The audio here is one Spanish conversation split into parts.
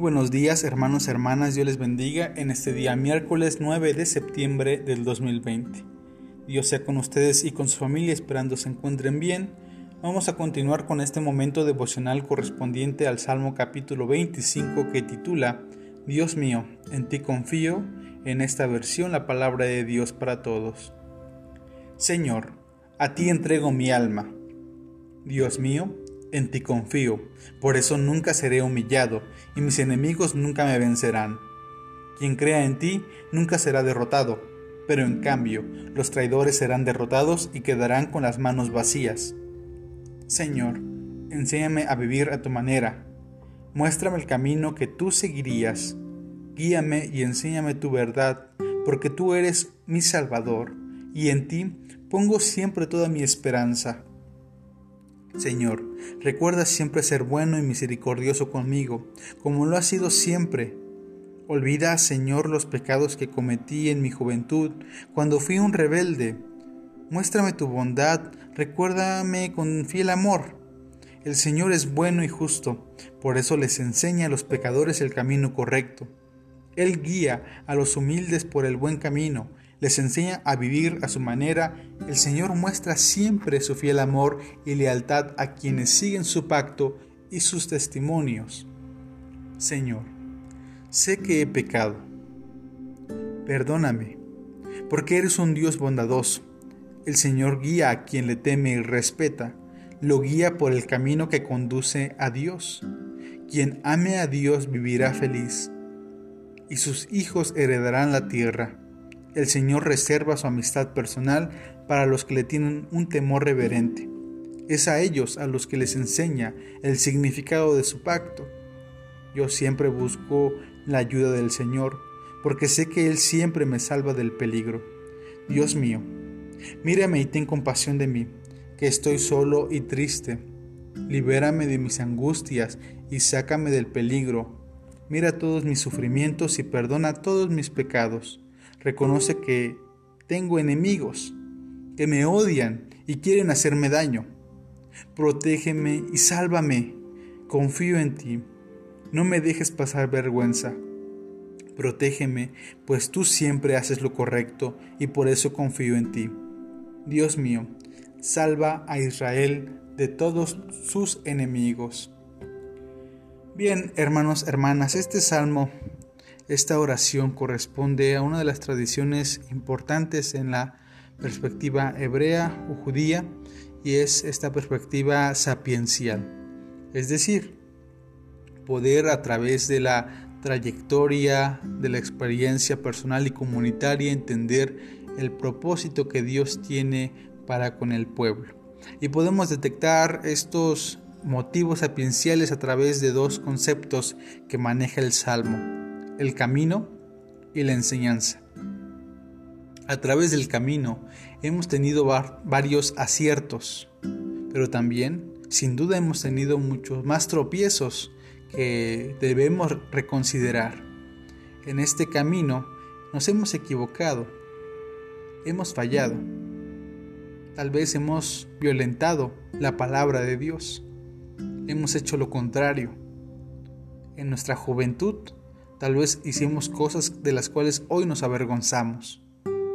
Buenos días hermanos, hermanas, Dios les bendiga en este día miércoles 9 de septiembre del 2020. Dios sea con ustedes y con su familia esperando se encuentren bien. Vamos a continuar con este momento devocional correspondiente al Salmo capítulo 25 que titula Dios mío, en ti confío, en esta versión la palabra de Dios para todos. Señor, a ti entrego mi alma. Dios mío, en ti confío, por eso nunca seré humillado, y mis enemigos nunca me vencerán. Quien crea en ti nunca será derrotado, pero en cambio los traidores serán derrotados y quedarán con las manos vacías. Señor, enséñame a vivir a tu manera. Muéstrame el camino que tú seguirías. Guíame y enséñame tu verdad, porque tú eres mi Salvador, y en ti pongo siempre toda mi esperanza. Señor, recuerda siempre ser bueno y misericordioso conmigo, como lo has sido siempre. Olvida, Señor, los pecados que cometí en mi juventud, cuando fui un rebelde. Muéstrame tu bondad, recuérdame con fiel amor. El Señor es bueno y justo, por eso les enseña a los pecadores el camino correcto. Él guía a los humildes por el buen camino les enseña a vivir a su manera, el Señor muestra siempre su fiel amor y lealtad a quienes siguen su pacto y sus testimonios. Señor, sé que he pecado. Perdóname, porque eres un Dios bondadoso. El Señor guía a quien le teme y respeta, lo guía por el camino que conduce a Dios. Quien ame a Dios vivirá feliz, y sus hijos heredarán la tierra. El Señor reserva su amistad personal para los que le tienen un temor reverente. Es a ellos a los que les enseña el significado de su pacto. Yo siempre busco la ayuda del Señor, porque sé que Él siempre me salva del peligro. Dios mío, mírame y ten compasión de mí, que estoy solo y triste. Libérame de mis angustias y sácame del peligro. Mira todos mis sufrimientos y perdona todos mis pecados reconoce que tengo enemigos que me odian y quieren hacerme daño. Protégeme y sálvame. Confío en ti. No me dejes pasar vergüenza. Protégeme, pues tú siempre haces lo correcto y por eso confío en ti. Dios mío, salva a Israel de todos sus enemigos. Bien, hermanos, hermanas, este salmo esta oración corresponde a una de las tradiciones importantes en la perspectiva hebrea o judía y es esta perspectiva sapiencial. Es decir, poder a través de la trayectoria, de la experiencia personal y comunitaria entender el propósito que Dios tiene para con el pueblo. Y podemos detectar estos motivos sapienciales a través de dos conceptos que maneja el Salmo el camino y la enseñanza. A través del camino hemos tenido varios aciertos, pero también, sin duda, hemos tenido muchos más tropiezos que debemos reconsiderar. En este camino nos hemos equivocado, hemos fallado, tal vez hemos violentado la palabra de Dios, hemos hecho lo contrario. En nuestra juventud Tal vez hicimos cosas de las cuales hoy nos avergonzamos.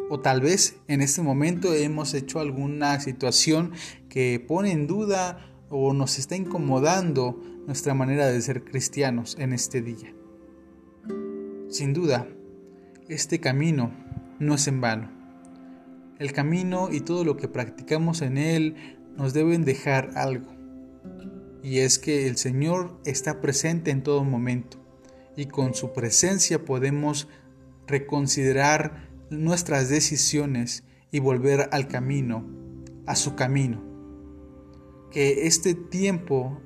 O tal vez en este momento hemos hecho alguna situación que pone en duda o nos está incomodando nuestra manera de ser cristianos en este día. Sin duda, este camino no es en vano. El camino y todo lo que practicamos en él nos deben dejar algo. Y es que el Señor está presente en todo momento y con su presencia podemos reconsiderar nuestras decisiones y volver al camino, a su camino. Que este tiempo,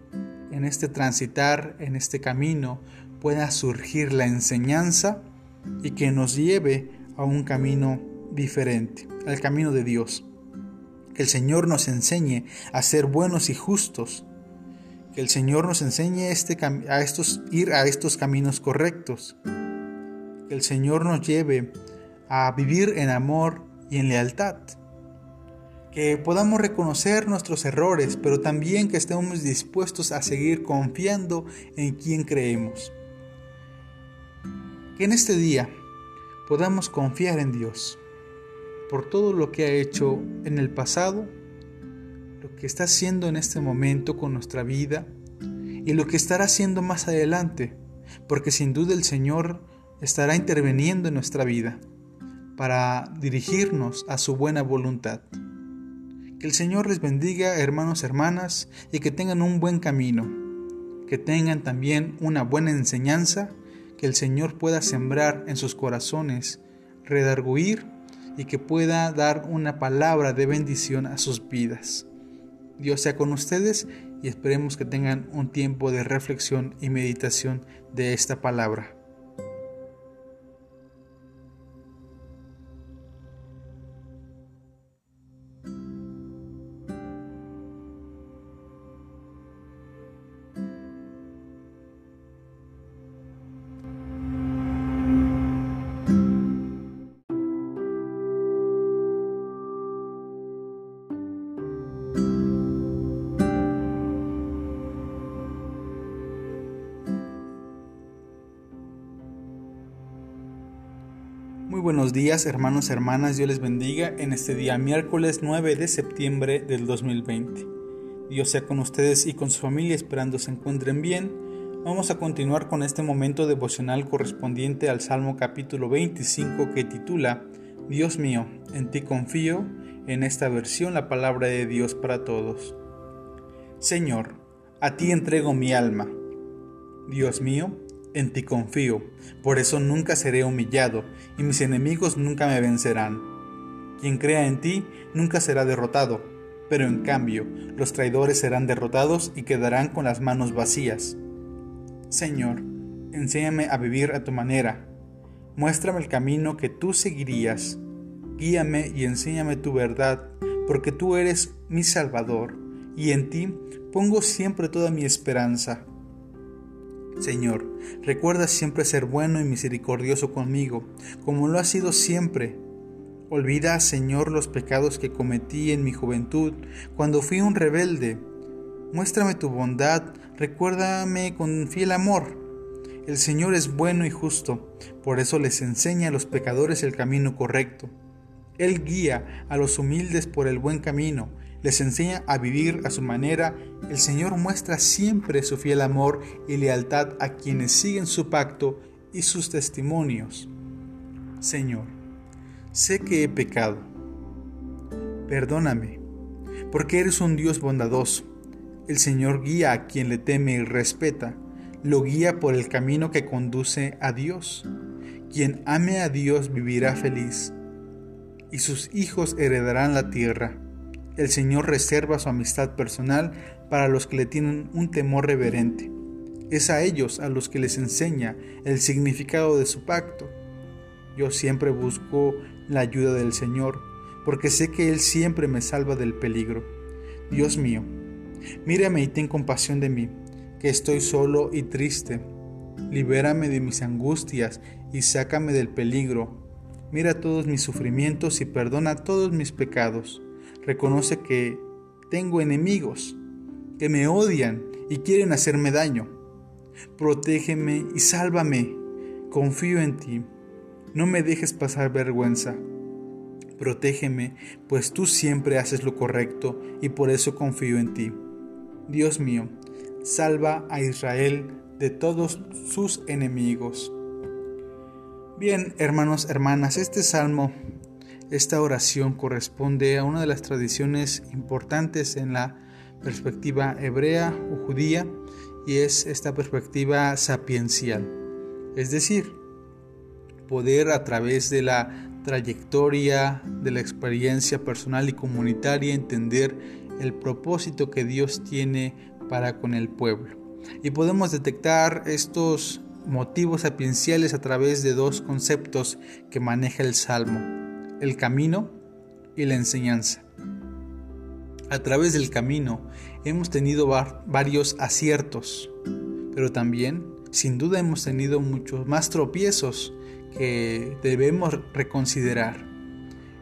en este transitar, en este camino, pueda surgir la enseñanza y que nos lleve a un camino diferente, al camino de Dios. Que el Señor nos enseñe a ser buenos y justos, que el Señor nos enseñe este, a estos, ir a estos caminos correctos. Que el Señor nos lleve a vivir en amor y en lealtad. Que podamos reconocer nuestros errores, pero también que estemos dispuestos a seguir confiando en quien creemos. Que en este día podamos confiar en Dios por todo lo que ha hecho en el pasado, lo que está haciendo en este momento con nuestra vida y lo que estará haciendo más adelante, porque sin duda el Señor estará interviniendo en nuestra vida para dirigirnos a su buena voluntad. Que el Señor les bendiga, hermanos, hermanas, y que tengan un buen camino, que tengan también una buena enseñanza, que el Señor pueda sembrar en sus corazones, redarguir y que pueda dar una palabra de bendición a sus vidas. Dios sea con ustedes y esperemos que tengan un tiempo de reflexión y meditación de esta palabra. Buenos días hermanos, hermanas, Dios les bendiga en este día miércoles 9 de septiembre del 2020. Dios sea con ustedes y con su familia esperando se encuentren bien. Vamos a continuar con este momento devocional correspondiente al Salmo capítulo 25 que titula Dios mío, en ti confío, en esta versión la palabra de Dios para todos. Señor, a ti entrego mi alma. Dios mío, en ti confío, por eso nunca seré humillado, y mis enemigos nunca me vencerán. Quien crea en ti nunca será derrotado, pero en cambio los traidores serán derrotados y quedarán con las manos vacías. Señor, enséñame a vivir a tu manera, muéstrame el camino que tú seguirías, guíame y enséñame tu verdad, porque tú eres mi Salvador, y en ti pongo siempre toda mi esperanza. Señor, recuerda siempre ser bueno y misericordioso conmigo, como lo has sido siempre. Olvida, Señor, los pecados que cometí en mi juventud, cuando fui un rebelde. Muéstrame tu bondad, recuérdame con fiel amor. El Señor es bueno y justo, por eso les enseña a los pecadores el camino correcto. Él guía a los humildes por el buen camino les enseña a vivir a su manera, el Señor muestra siempre su fiel amor y lealtad a quienes siguen su pacto y sus testimonios. Señor, sé que he pecado. Perdóname, porque eres un Dios bondadoso. El Señor guía a quien le teme y respeta, lo guía por el camino que conduce a Dios. Quien ame a Dios vivirá feliz, y sus hijos heredarán la tierra. El Señor reserva su amistad personal para los que le tienen un temor reverente. Es a ellos a los que les enseña el significado de su pacto. Yo siempre busco la ayuda del Señor, porque sé que Él siempre me salva del peligro. Dios mío, mírame y ten compasión de mí, que estoy solo y triste. Libérame de mis angustias y sácame del peligro. Mira todos mis sufrimientos y perdona todos mis pecados reconoce que tengo enemigos que me odian y quieren hacerme daño. Protégeme y sálvame. Confío en ti. No me dejes pasar vergüenza. Protégeme, pues tú siempre haces lo correcto y por eso confío en ti. Dios mío, salva a Israel de todos sus enemigos. Bien, hermanos, hermanas, este salmo esta oración corresponde a una de las tradiciones importantes en la perspectiva hebrea o judía y es esta perspectiva sapiencial, es decir, poder a través de la trayectoria, de la experiencia personal y comunitaria entender el propósito que Dios tiene para con el pueblo. Y podemos detectar estos motivos sapienciales a través de dos conceptos que maneja el Salmo el camino y la enseñanza. A través del camino hemos tenido varios aciertos, pero también, sin duda, hemos tenido muchos más tropiezos que debemos reconsiderar.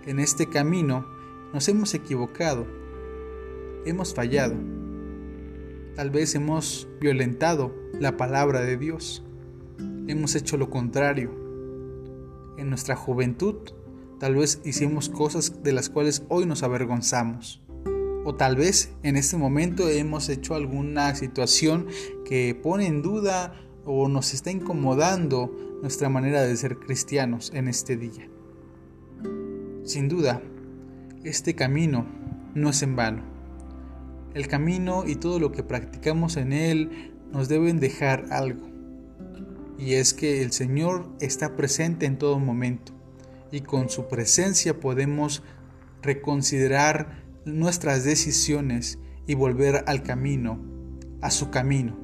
En este camino nos hemos equivocado, hemos fallado, tal vez hemos violentado la palabra de Dios, hemos hecho lo contrario en nuestra juventud, tal vez hicimos cosas de las cuales hoy nos avergonzamos. O tal vez en este momento hemos hecho alguna situación que pone en duda o nos está incomodando nuestra manera de ser cristianos en este día. Sin duda, este camino no es en vano. El camino y todo lo que practicamos en él nos deben dejar algo. Y es que el Señor está presente en todo momento y con su presencia podemos reconsiderar nuestras decisiones y volver al camino, a su camino.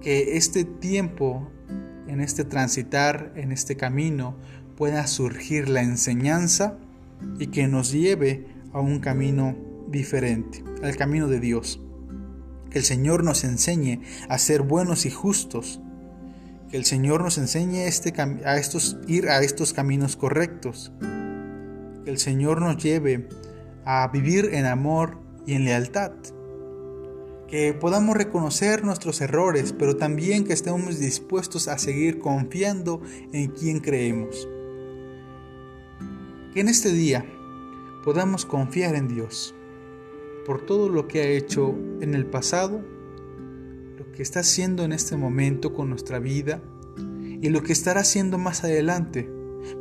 Que este tiempo, en este transitar, en este camino, pueda surgir la enseñanza y que nos lleve a un camino diferente, al camino de Dios. Que el Señor nos enseñe a ser buenos y justos. Que el Señor nos enseñe este, a estos, ir a estos caminos correctos. Que el Señor nos lleve a vivir en amor y en lealtad. Que podamos reconocer nuestros errores, pero también que estemos dispuestos a seguir confiando en quien creemos. Que en este día podamos confiar en Dios por todo lo que ha hecho en el pasado, que está haciendo en este momento con nuestra vida y lo que estará haciendo más adelante,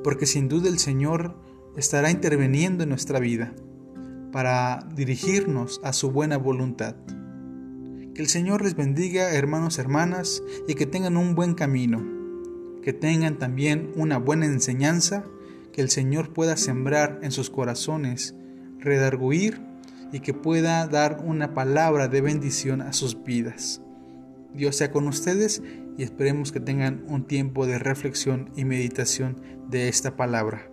porque sin duda el Señor estará interviniendo en nuestra vida para dirigirnos a su buena voluntad. Que el Señor les bendiga, hermanos, hermanas, y que tengan un buen camino, que tengan también una buena enseñanza que el Señor pueda sembrar en sus corazones, redarguir y que pueda dar una palabra de bendición a sus vidas. Dios sea con ustedes y esperemos que tengan un tiempo de reflexión y meditación de esta palabra.